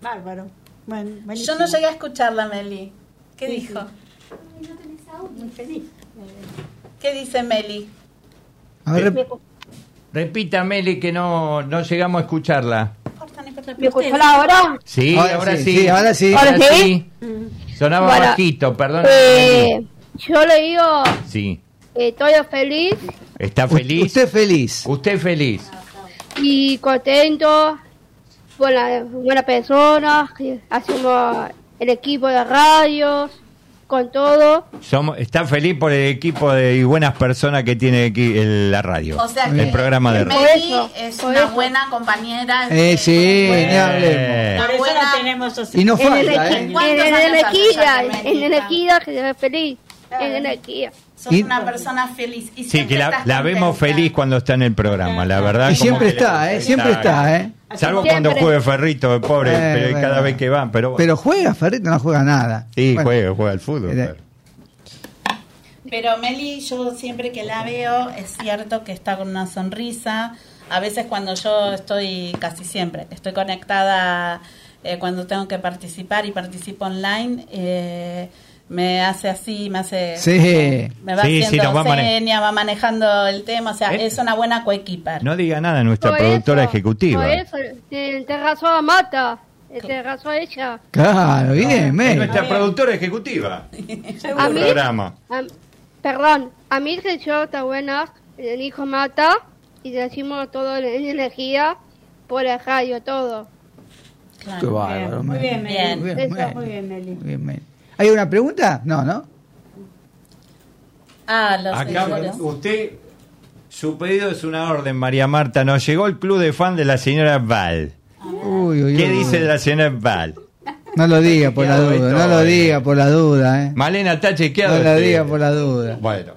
Bárbaro. Bueno, Yo no llegué a escucharla, Meli. ¿Qué Sí, dijo? Muy feliz. ¿Qué dice Meli? a ver, ¿Me, Repita, Meli, que no, no llegamos a escucharla. Me escuchó ahora? Sí, Ahora ahora, sí, sí, sí, ahora sí. ¿Ahora sí? Sonaba Bueno, bajito, perdón. Eh, yo le digo, Sí. eh, estoy feliz ¿Está feliz? usted feliz. Usted feliz. y contento buena, buena persona, hacemos el equipo de radios, con todo. Somos, está feliz por el equipo de y buenas personas que tiene aquí el- la radio. O sea el que programa de radio. Eso, es una eso. buena compañera. Eh, es- sí. Eh, Por eso buena- la tenemos así. Y no En el, falta, ¿eh? ¿Cuántos en el ya que en el está? equidad que se ve feliz, en el equidad. Sos Y- una persona feliz. Y Sí, siempre que la, vemos feliz cuando está en el programa, la verdad. Y como siempre está, ¿eh? Siempre está, ¿eh? Salvo Siempre. cuando juegue Ferrito, pobre, Eh, pero bueno. cada vez que va. Pero, Pero juega, Ferrito no juega nada. sí, Bueno, juega, juega al fútbol. Pero- Pero Meli, yo siempre que la veo, es cierto que está con una sonrisa. A veces cuando yo estoy, casi siempre, estoy conectada eh, cuando tengo que participar y participo online, eh, me hace así, me hace... Sí. Me va Sí, sí, haciendo nos va mane- seña, va manejando el tema, o sea, ¿Eh? es una buena coequiper. No diga nada nuestra Por productora eso, ejecutiva. Por eso, te, te a Mata, te arrasó a ella. Claro, bien, Es nuestra productora ejecutiva. A mí, programa. a- perdón, a mí se yo está buena, el hijo Mata, y le decimos todo en energía por el radio, todo. Claro. Qué bárbaro, Muy bien, Meli. Bien. Muy bien, Eso. men. Muy bien, Meli. ¿Hay una pregunta? No, ¿no? Ah, los Acá usted, su pedido es una orden, María Marta. Nos llegó el club de fan de la señora Val. Uy, uy, ¿Qué uy. dice de la señora Val? No lo diga por la duda, no lo diga por la duda, ¿eh? Malena está chequeado. No lo diga por la duda. Bueno.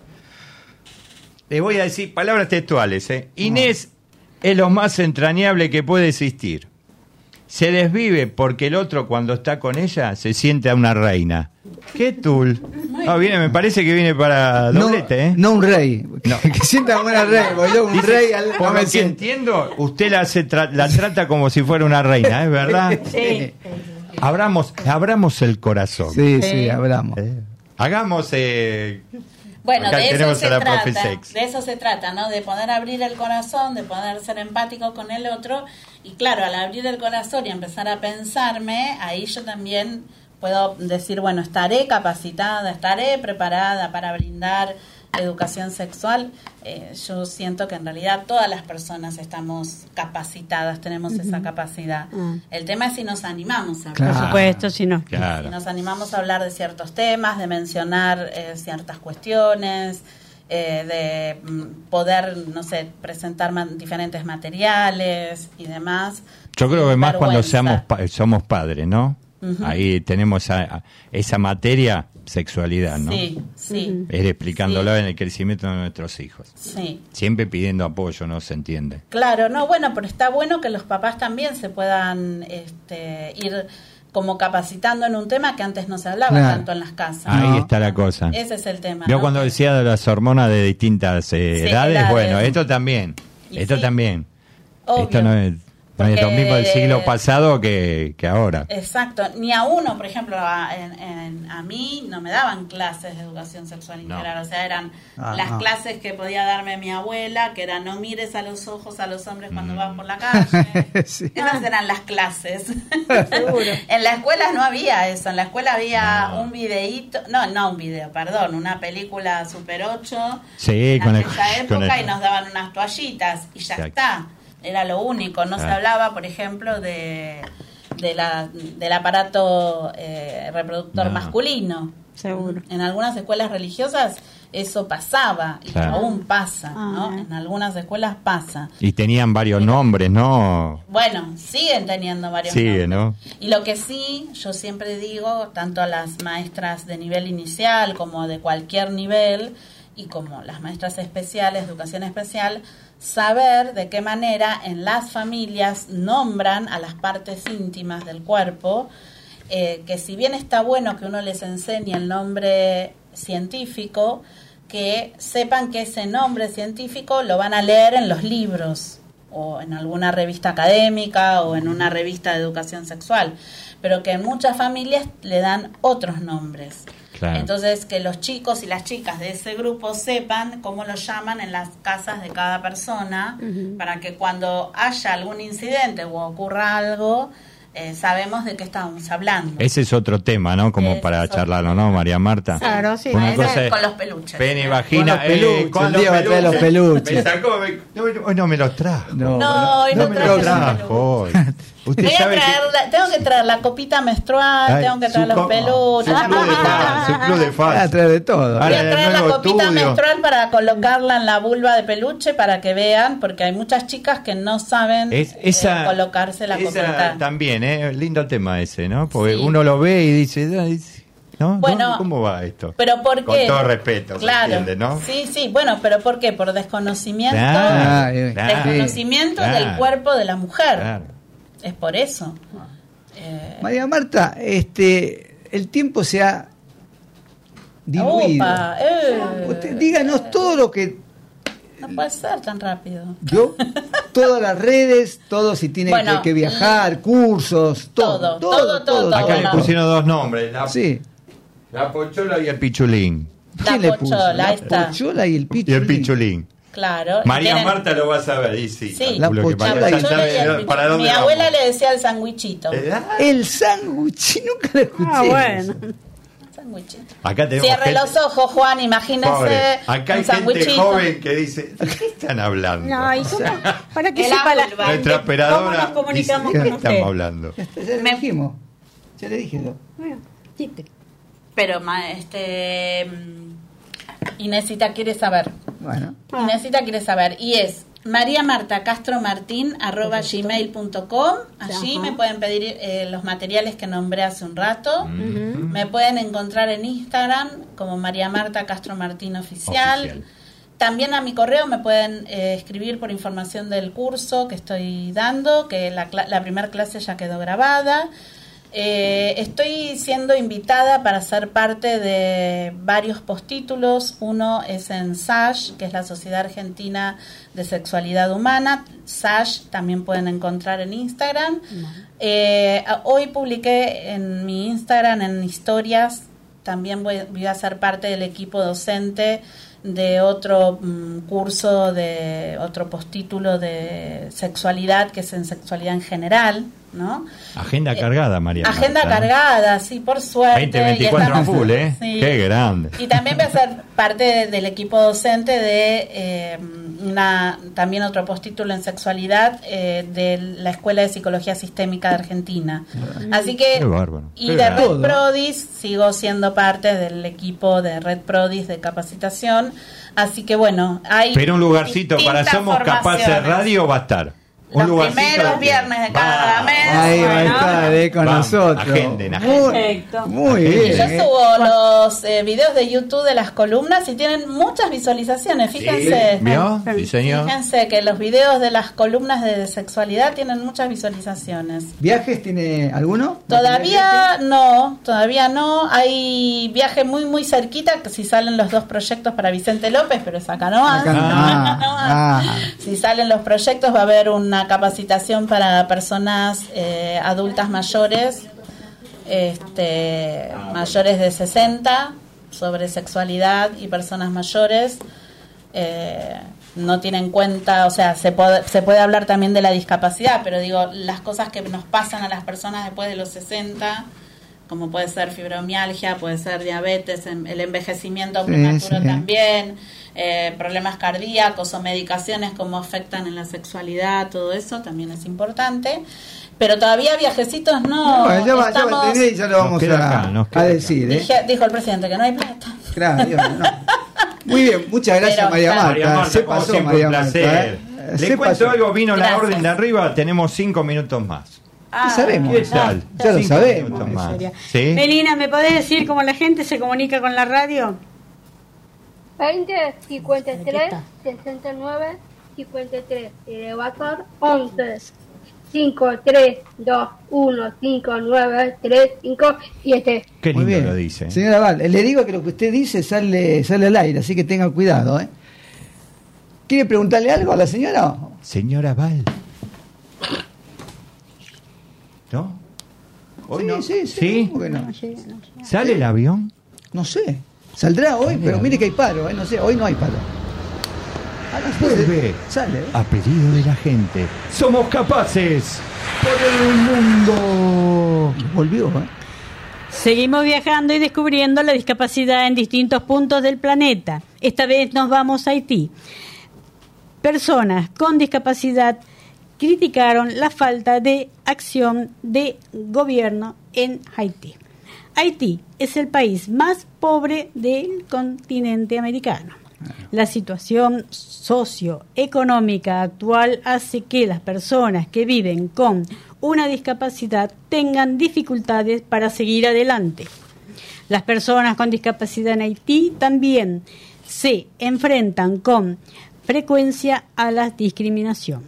Le voy a decir palabras textuales. ¿eh? Inés es lo más entrañable que puede existir. Se desvive porque el otro cuando está con ella se siente a una reina. ¿Qué tul? Ah, viene, me parece que viene para doblete, ¿eh? no un rey. que sienta buena rey, porque yo un Dice, rey al, por lo que entiendo, usted la, hace tra- la trata como si fuera una reina, ¿es verdad? Sí. Abramos, abramos el corazón. Sí, sí, hablamos. Eh, Hagamos eh, Bueno, Acá de eso se trata, de eso se trata, ¿no? De poder abrir el corazón, de poder ser empático con el otro y claro, al abrir el corazón y empezar a pensarme, ahí yo también puedo decir, bueno, estaré capacitada, estaré preparada para brindar educación sexual. Eh, yo siento que en realidad todas las personas estamos capacitadas, tenemos esa capacidad. El tema es si nos animamos a hablar. Por supuesto, si no. Si nos animamos a hablar de ciertos temas, de mencionar eh, ciertas cuestiones, eh, de mm, poder, no sé, presentar ma- diferentes materiales y demás. Yo creo que más cuando seamos pa- somos padres, ¿no? Ahí tenemos a- a- esa materia, sexualidad, ¿no? Sí, sí, Ir explicándolo en el crecimiento de nuestros hijos. sí. Siempre pidiendo apoyo, ¿no? Se entiende. Claro, no, bueno, pero está bueno que los papás también se puedan este, ir como capacitando en un tema que antes no se hablaba Claro. tanto en las casas. Ahí está la cosa. Ese es el tema. Yo ¿no? cuando decía de las hormonas de distintas eh, Sí, edades, edades. bueno, esto también. Y esto sí. también. Obvio. Esto no es, no es lo Porque- mismo del siglo pasado que, que ahora. Exacto, ni a uno, por ejemplo, a, en- en- a mí no me daban clases de educación sexual integral, o sea, eran Ah, las clases que podía darme mi abuela, que era no mires a los ojos a los hombres Mm. cuando vas por la calle. Sí. Esas eran las clases. en la escuela no había eso, en la escuela había un videíto, no, no un video, perdón, una película Super 8 Sí, en con el, aquella con época el- y nos daban unas toallitas y ya Exacto. está. Era lo único. No se Claro. hablaba, por ejemplo, de, de la, del aparato eh, reproductor No. masculino. Seguro. En algunas escuelas religiosas eso pasaba y Claro. aún pasa, Ah, ¿no? bien. En algunas escuelas pasa. Y tenían varios nombres, ¿no? Bueno, siguen teniendo varios Sigue, nombres. ¿no? Y lo que sí, yo siempre digo, tanto a las maestras de nivel inicial como de cualquier nivel, y como las maestras especiales, educación especial, saber de qué manera en las familias nombran a las partes íntimas del cuerpo, eh, que si bien está bueno que uno les enseñe el nombre científico, que sepan que ese nombre científico lo van a leer en los libros o en alguna revista académica o en una revista de educación sexual, pero que en muchas familias le dan otros nombres. Claro. Entonces, que los chicos y las chicas de ese grupo sepan cómo lo llaman en las casas de cada persona, para que cuando haya algún incidente o ocurra algo, eh, sabemos de qué estamos hablando. Ese es otro tema, ¿no? Como Ese para charlarlo, ¿no, María Marta? Claro, sí. Una Ese cosa es con los peluches. Pene, Con vagina, los peluches, eh, con traer los peluches. Me sacó, me- no, hoy no me los trajo. No, No, hoy no me los los trajo. Usted Voy a sabe traer que... la- tengo que traer la copita menstrual, Ay, tengo que traer los peluches. su club de fans, su club de Voy a traer de todo. Voy Ahora, a en el traer la copita estudio. menstrual para colocarla en la vulva de peluche para que vean, porque hay muchas chicas que no saben Es, eh, colocarse la esa copita. también, ¿eh? Lindo tema ese, ¿no? Porque Sí. uno lo ve y dice, "Ay, ¿no? Bueno, ¿Dónde- ¿Cómo va esto? Pero ¿por Con todo respeto, ¿se claro. entiende, no? Sí, sí, bueno, pero ¿por qué? Por desconocimiento, Claro, claro, desconocimiento claro, del cuerpo de la mujer. Es por eso. Eh, María Marta, este, el tiempo se ha diluido. opa, eh, Usted, díganos todo lo que no puede ser tan rápido. yo, todas las redes, todo si tiene Bueno, que, que viajar, cursos, todo, todo, todo, todo, Acá le pusieron dos nombres, la, Sí. la pochola y el pichulín. La ¿Quién le puso? pochola, La está. pochola y el Y pichulín. el pichulín. Claro. María Tienen- Marta lo va a saber, y sí. Sí. La que y el sabe pichu- para dónde Mi vamos. abuela le decía el sandwichito. Eh, El sándwich, nunca lo escuché. Ah, bueno. Sandwichito. Acá tenemos Cierre gente- los ojos, Juan, imagínese Pobre. Acá hay un gente joven que dice, ¿de qué están hablando? No, ¿y cómo? Para que sepa la gente Nuestra cómo operadora nos comunicamos dice, ¿de con qué usted. estamos hablando? Ya, está, ya le Me- dijimos. Ya le dije yo. Bueno, chiste. Pero, ma- este. Inesita quiere saber. Bueno. Inesita quiere saber. Y es María Marta Castro Martín arroba gmail.com. Allí Ajá. me pueden pedir eh, los materiales que nombré hace un rato. Me pueden encontrar en Instagram como María Marta Castro Martín Oficial. Oficial. También a mi correo me pueden eh, escribir por información del curso que estoy dando, que la primera clase ya quedó grabada. Eh, estoy siendo invitada para ser parte de varios postítulos. Uno es en SASH, que es la Sociedad Argentina de Sexualidad Humana. SASH también pueden encontrar en Instagram. Eh, hoy publiqué en mi Instagram, en historias, también voy, voy a ser parte del equipo docente de otro mm, curso, de otro postítulo de sexualidad, que es en sexualidad en general, ¿no? Agenda cargada, María. Agenda Marta. cargada, sí, por suerte. 2024 y a estamos- full, ¿eh? Sí. Qué grande. Y también voy a ser parte de- del equipo docente de eh, una también otro postítulo en sexualidad eh, de la Escuela de Psicología Sistémica de Argentina. Así que Qué bárbaro. y Qué de grande. Red. Prodis sigo siendo parte del equipo de Red Prodis de capacitación. Así que bueno, hay Pero un lugarcito para Somos Capaces formaciones. Radio va a estar. Un Los lugarcito primeros de- viernes de cada mes. Ahí va a estar eh, con Vamos, nosotros. agenden, Muy, Perfecto. muy Agenden. Y bien. yo eh. subo los eh, videos de YouTube de las columnas y tienen muchas visualizaciones. Fíjense. Sí, ¿Vio? Sí, señor. Fíjense que los videos de las columnas de sexualidad tienen muchas visualizaciones. ¿Viajes tiene alguno? Todavía no, todavía no. Hay viaje muy, muy cerquita, que si salen los dos proyectos para Vicente López, pero es acá no Acá no. Ah, ah. Si salen los proyectos va a haber una capacitación para personas eh, adultas mayores, este, mayores de 60, sobre sexualidad y personas mayores. Eh, no tiene en cuenta, o sea, se puede, se puede hablar también de la discapacidad, pero digo, las cosas que nos pasan a las personas después de los 60, como puede ser fibromialgia, puede ser diabetes, el envejecimiento Sí, prematuro sí. también, eh, problemas cardíacos o medicaciones, cómo afectan en la sexualidad, todo eso también es importante. Pero todavía viajecitos no. Bueno, ya va, ya va, estamos- tenés y ya lo vamos a, acá, a decir. ¿eh? Dije- dijo el presidente que no hay plata. Claro, Dios, no. Muy bien, muchas gracias Pero, María. Marta. María Marta, Se pasó siempre, María Marta. ¿eh? Le Se cuento pasó. algo, vino Gracias. la orden de arriba, tenemos cinco minutos más. Ah, sabemos. ¿Qué tal? Ya lo Cinco sabemos. más. Sería. ¿Sí? Melina, ¿me podés decir cómo la gente se comunica con la radio? 20, 53, Cerquita. 69, 53. Y de WhatsApp 11, 5, 3, 2, 1, 5, 9, 3, 5, 7. Qué Muy lindo bien. lo dice. Señora Val, le digo que lo que usted dice sale, sale al aire, así que tenga cuidado. ¿eh? ¿Quiere preguntarle algo a la señora? Señora Val. ¿No? Hoy sí, no. sí, sí. ¿Sale el avión? No sé. Saldrá hoy, Sale pero mire que hay paro, ¿eh? no sé, hoy no hay paro. A las Vuelve. Sale. ¿eh? A pedido de la gente. ¡Somos capaces! ¡Por el mundo! Volvió, ¿eh? Seguimos viajando y descubriendo la discapacidad en distintos puntos del planeta. Esta vez nos vamos a Haití. Personas con discapacidad criticaron la falta de acción de gobierno en Haití. Haití es el país más pobre del continente americano. La situación socioeconómica actual hace que las personas que viven con una discapacidad tengan dificultades para seguir adelante. Las personas con discapacidad en Haití también se enfrentan con frecuencia a la discriminación.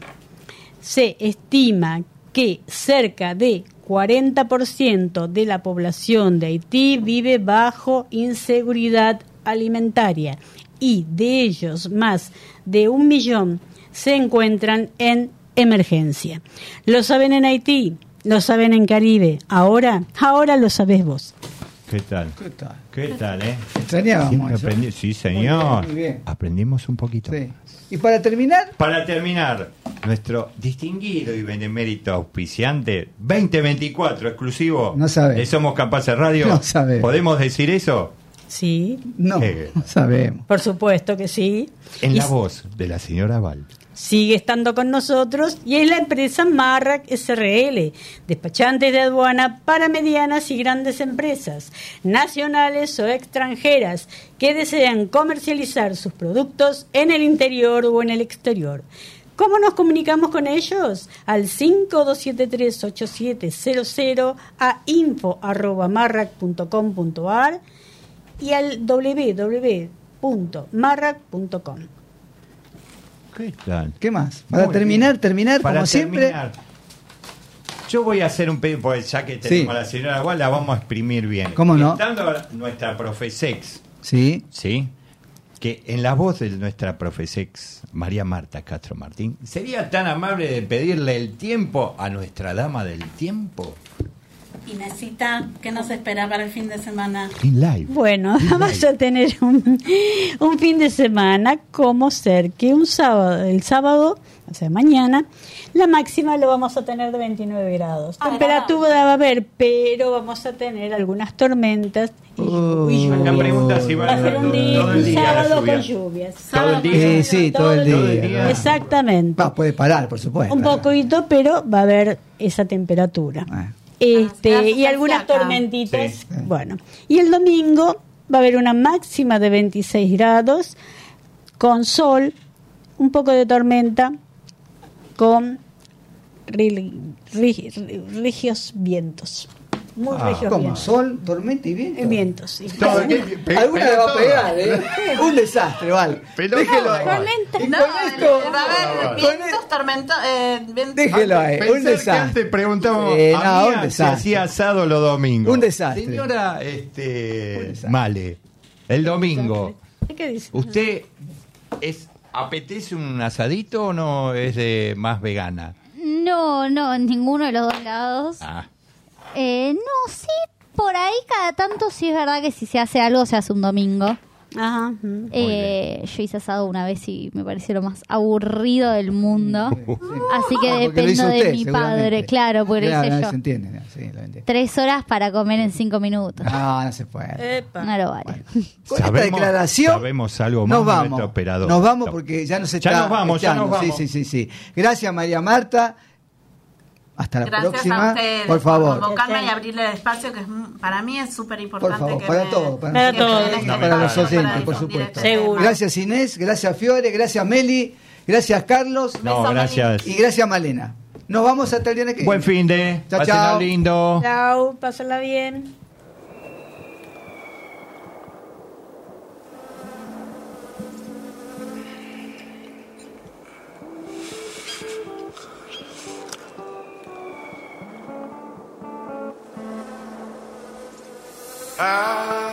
Se estima que cerca de 40% de la población de Haití vive bajo inseguridad alimentaria y de ellos más de un millón se encuentran en emergencia. Lo saben en Haití, lo saben en Caribe, ahora, ahora lo sabés vos. ¿Qué tal? ¿Qué tal? ¿Qué tal, eh? Extrañábamos aprendi- Sí, señor. Muy bien. Aprendimos un poquito. Sí. Y para terminar, Para terminar, nuestro distinguido y benemérito auspiciante 2024 exclusivo No sabe. de Somos Capaces Radio. No sabe. ¿Podemos decir eso? Sí, no, Eh. no sabemos. por supuesto que sí. En Y la voz de la señora Val. sigue estando con nosotros y es la empresa Marrac SRL, despachantes de aduana para medianas y grandes empresas, nacionales o extranjeras, que desean comercializar sus productos en el interior o en el exterior. ¿Cómo nos comunicamos con ellos? Al 5273-8700 a info.marrac.com.ar y al www.marrac.com. ¿Qué tal? ¿Qué más? Para Muy terminar, bien. terminar, Para como siempre. terminar, Yo voy a hacer un pedido, porque ya que tenemos Sí. a la señora Val, la vamos a exprimir bien. ¿Cómo no? Estando nuestra profesex, Sí. ¿sí? Que en la voz de nuestra profesex, María Marta Castro Martín, ¿sería tan amable de pedirle el tiempo a nuestra dama del tiempo? Inesita, ¿qué nos espera para el fin de semana? In live. Bueno, vamos a tener un, un fin de semana como ser que un sábado, el sábado, o sea, mañana, la máxima lo vamos a tener de 29 grados. Ah, Temperatura va a haber, pero vamos a tener algunas tormentas y, Oh. y Acá lluvias. pregunta si va Va a ser un día, todo el un día sábado con lluvias. Todo el día. Sí, sí, todo el Todo el día. día. Exactamente. Va, puede parar, por supuesto. Un poquito, pero va a haber esa temperatura. Ah. Este, Ah, y algunas tormentitas. Sí. Bueno, y el domingo va a haber una máxima de 26 grados, con sol, un poco de tormenta, con ri- ri- ri- regios vientos. Muy Ah, regios Como sol, tormenta y viento. Eh, Vientos, sí. Pe- Alguna le va a pegar, ¿eh? Un desastre, vale. Pero Déjelo no, ahí. Tormenta. Y No, con esto, va a haber con vientos, tormentos, eh, vientos- Déjelo ahí, Pensé un desastre. antes preguntamos Eh, no, un desastre. hacía asado los domingos. Un desastre. Señora Un este, desastre. Male, el domingo, ¿Qué dice? ¿usted es apetece un asadito o no es de más vegana? No, no, en ninguno de los dos lados. Ah, Eh, no, sí, por ahí cada tanto sí es verdad que si se hace algo se hace un domingo. Ajá. ujú. Eh, yo hice asado una vez y me pareció lo más aburrido del mundo. Así que Ah, dependo de mi padre, claro, porque Claro, lo hice no, yo. Se entiende, no, sí, lo. Tres horas para comer en cinco minutos. No, no se puede. Epa. No lo vale. Con esta Sabemos- declaración sabemos algo más nos de vamos. operador. Nos vamos porque ya nos Ya está nos vamos, ya nos vamos. Sí, sí, sí, sí. Gracias María Marta. Hasta la Gracias próxima. a ustedes por favor. convocarme y abrirle el espacio, que es, para mí es súper Por importante. favor, que para me- todos, para, todos. para los oyentes, para por supuesto. Seguro. Gracias Inés, gracias Fiore, gracias Meli, gracias Carlos no, gracias. y gracias Malena. Nos vamos hasta el día que viene. Buen fin de, Chao, pásenla chao. lindo. Chao, pásala bien. I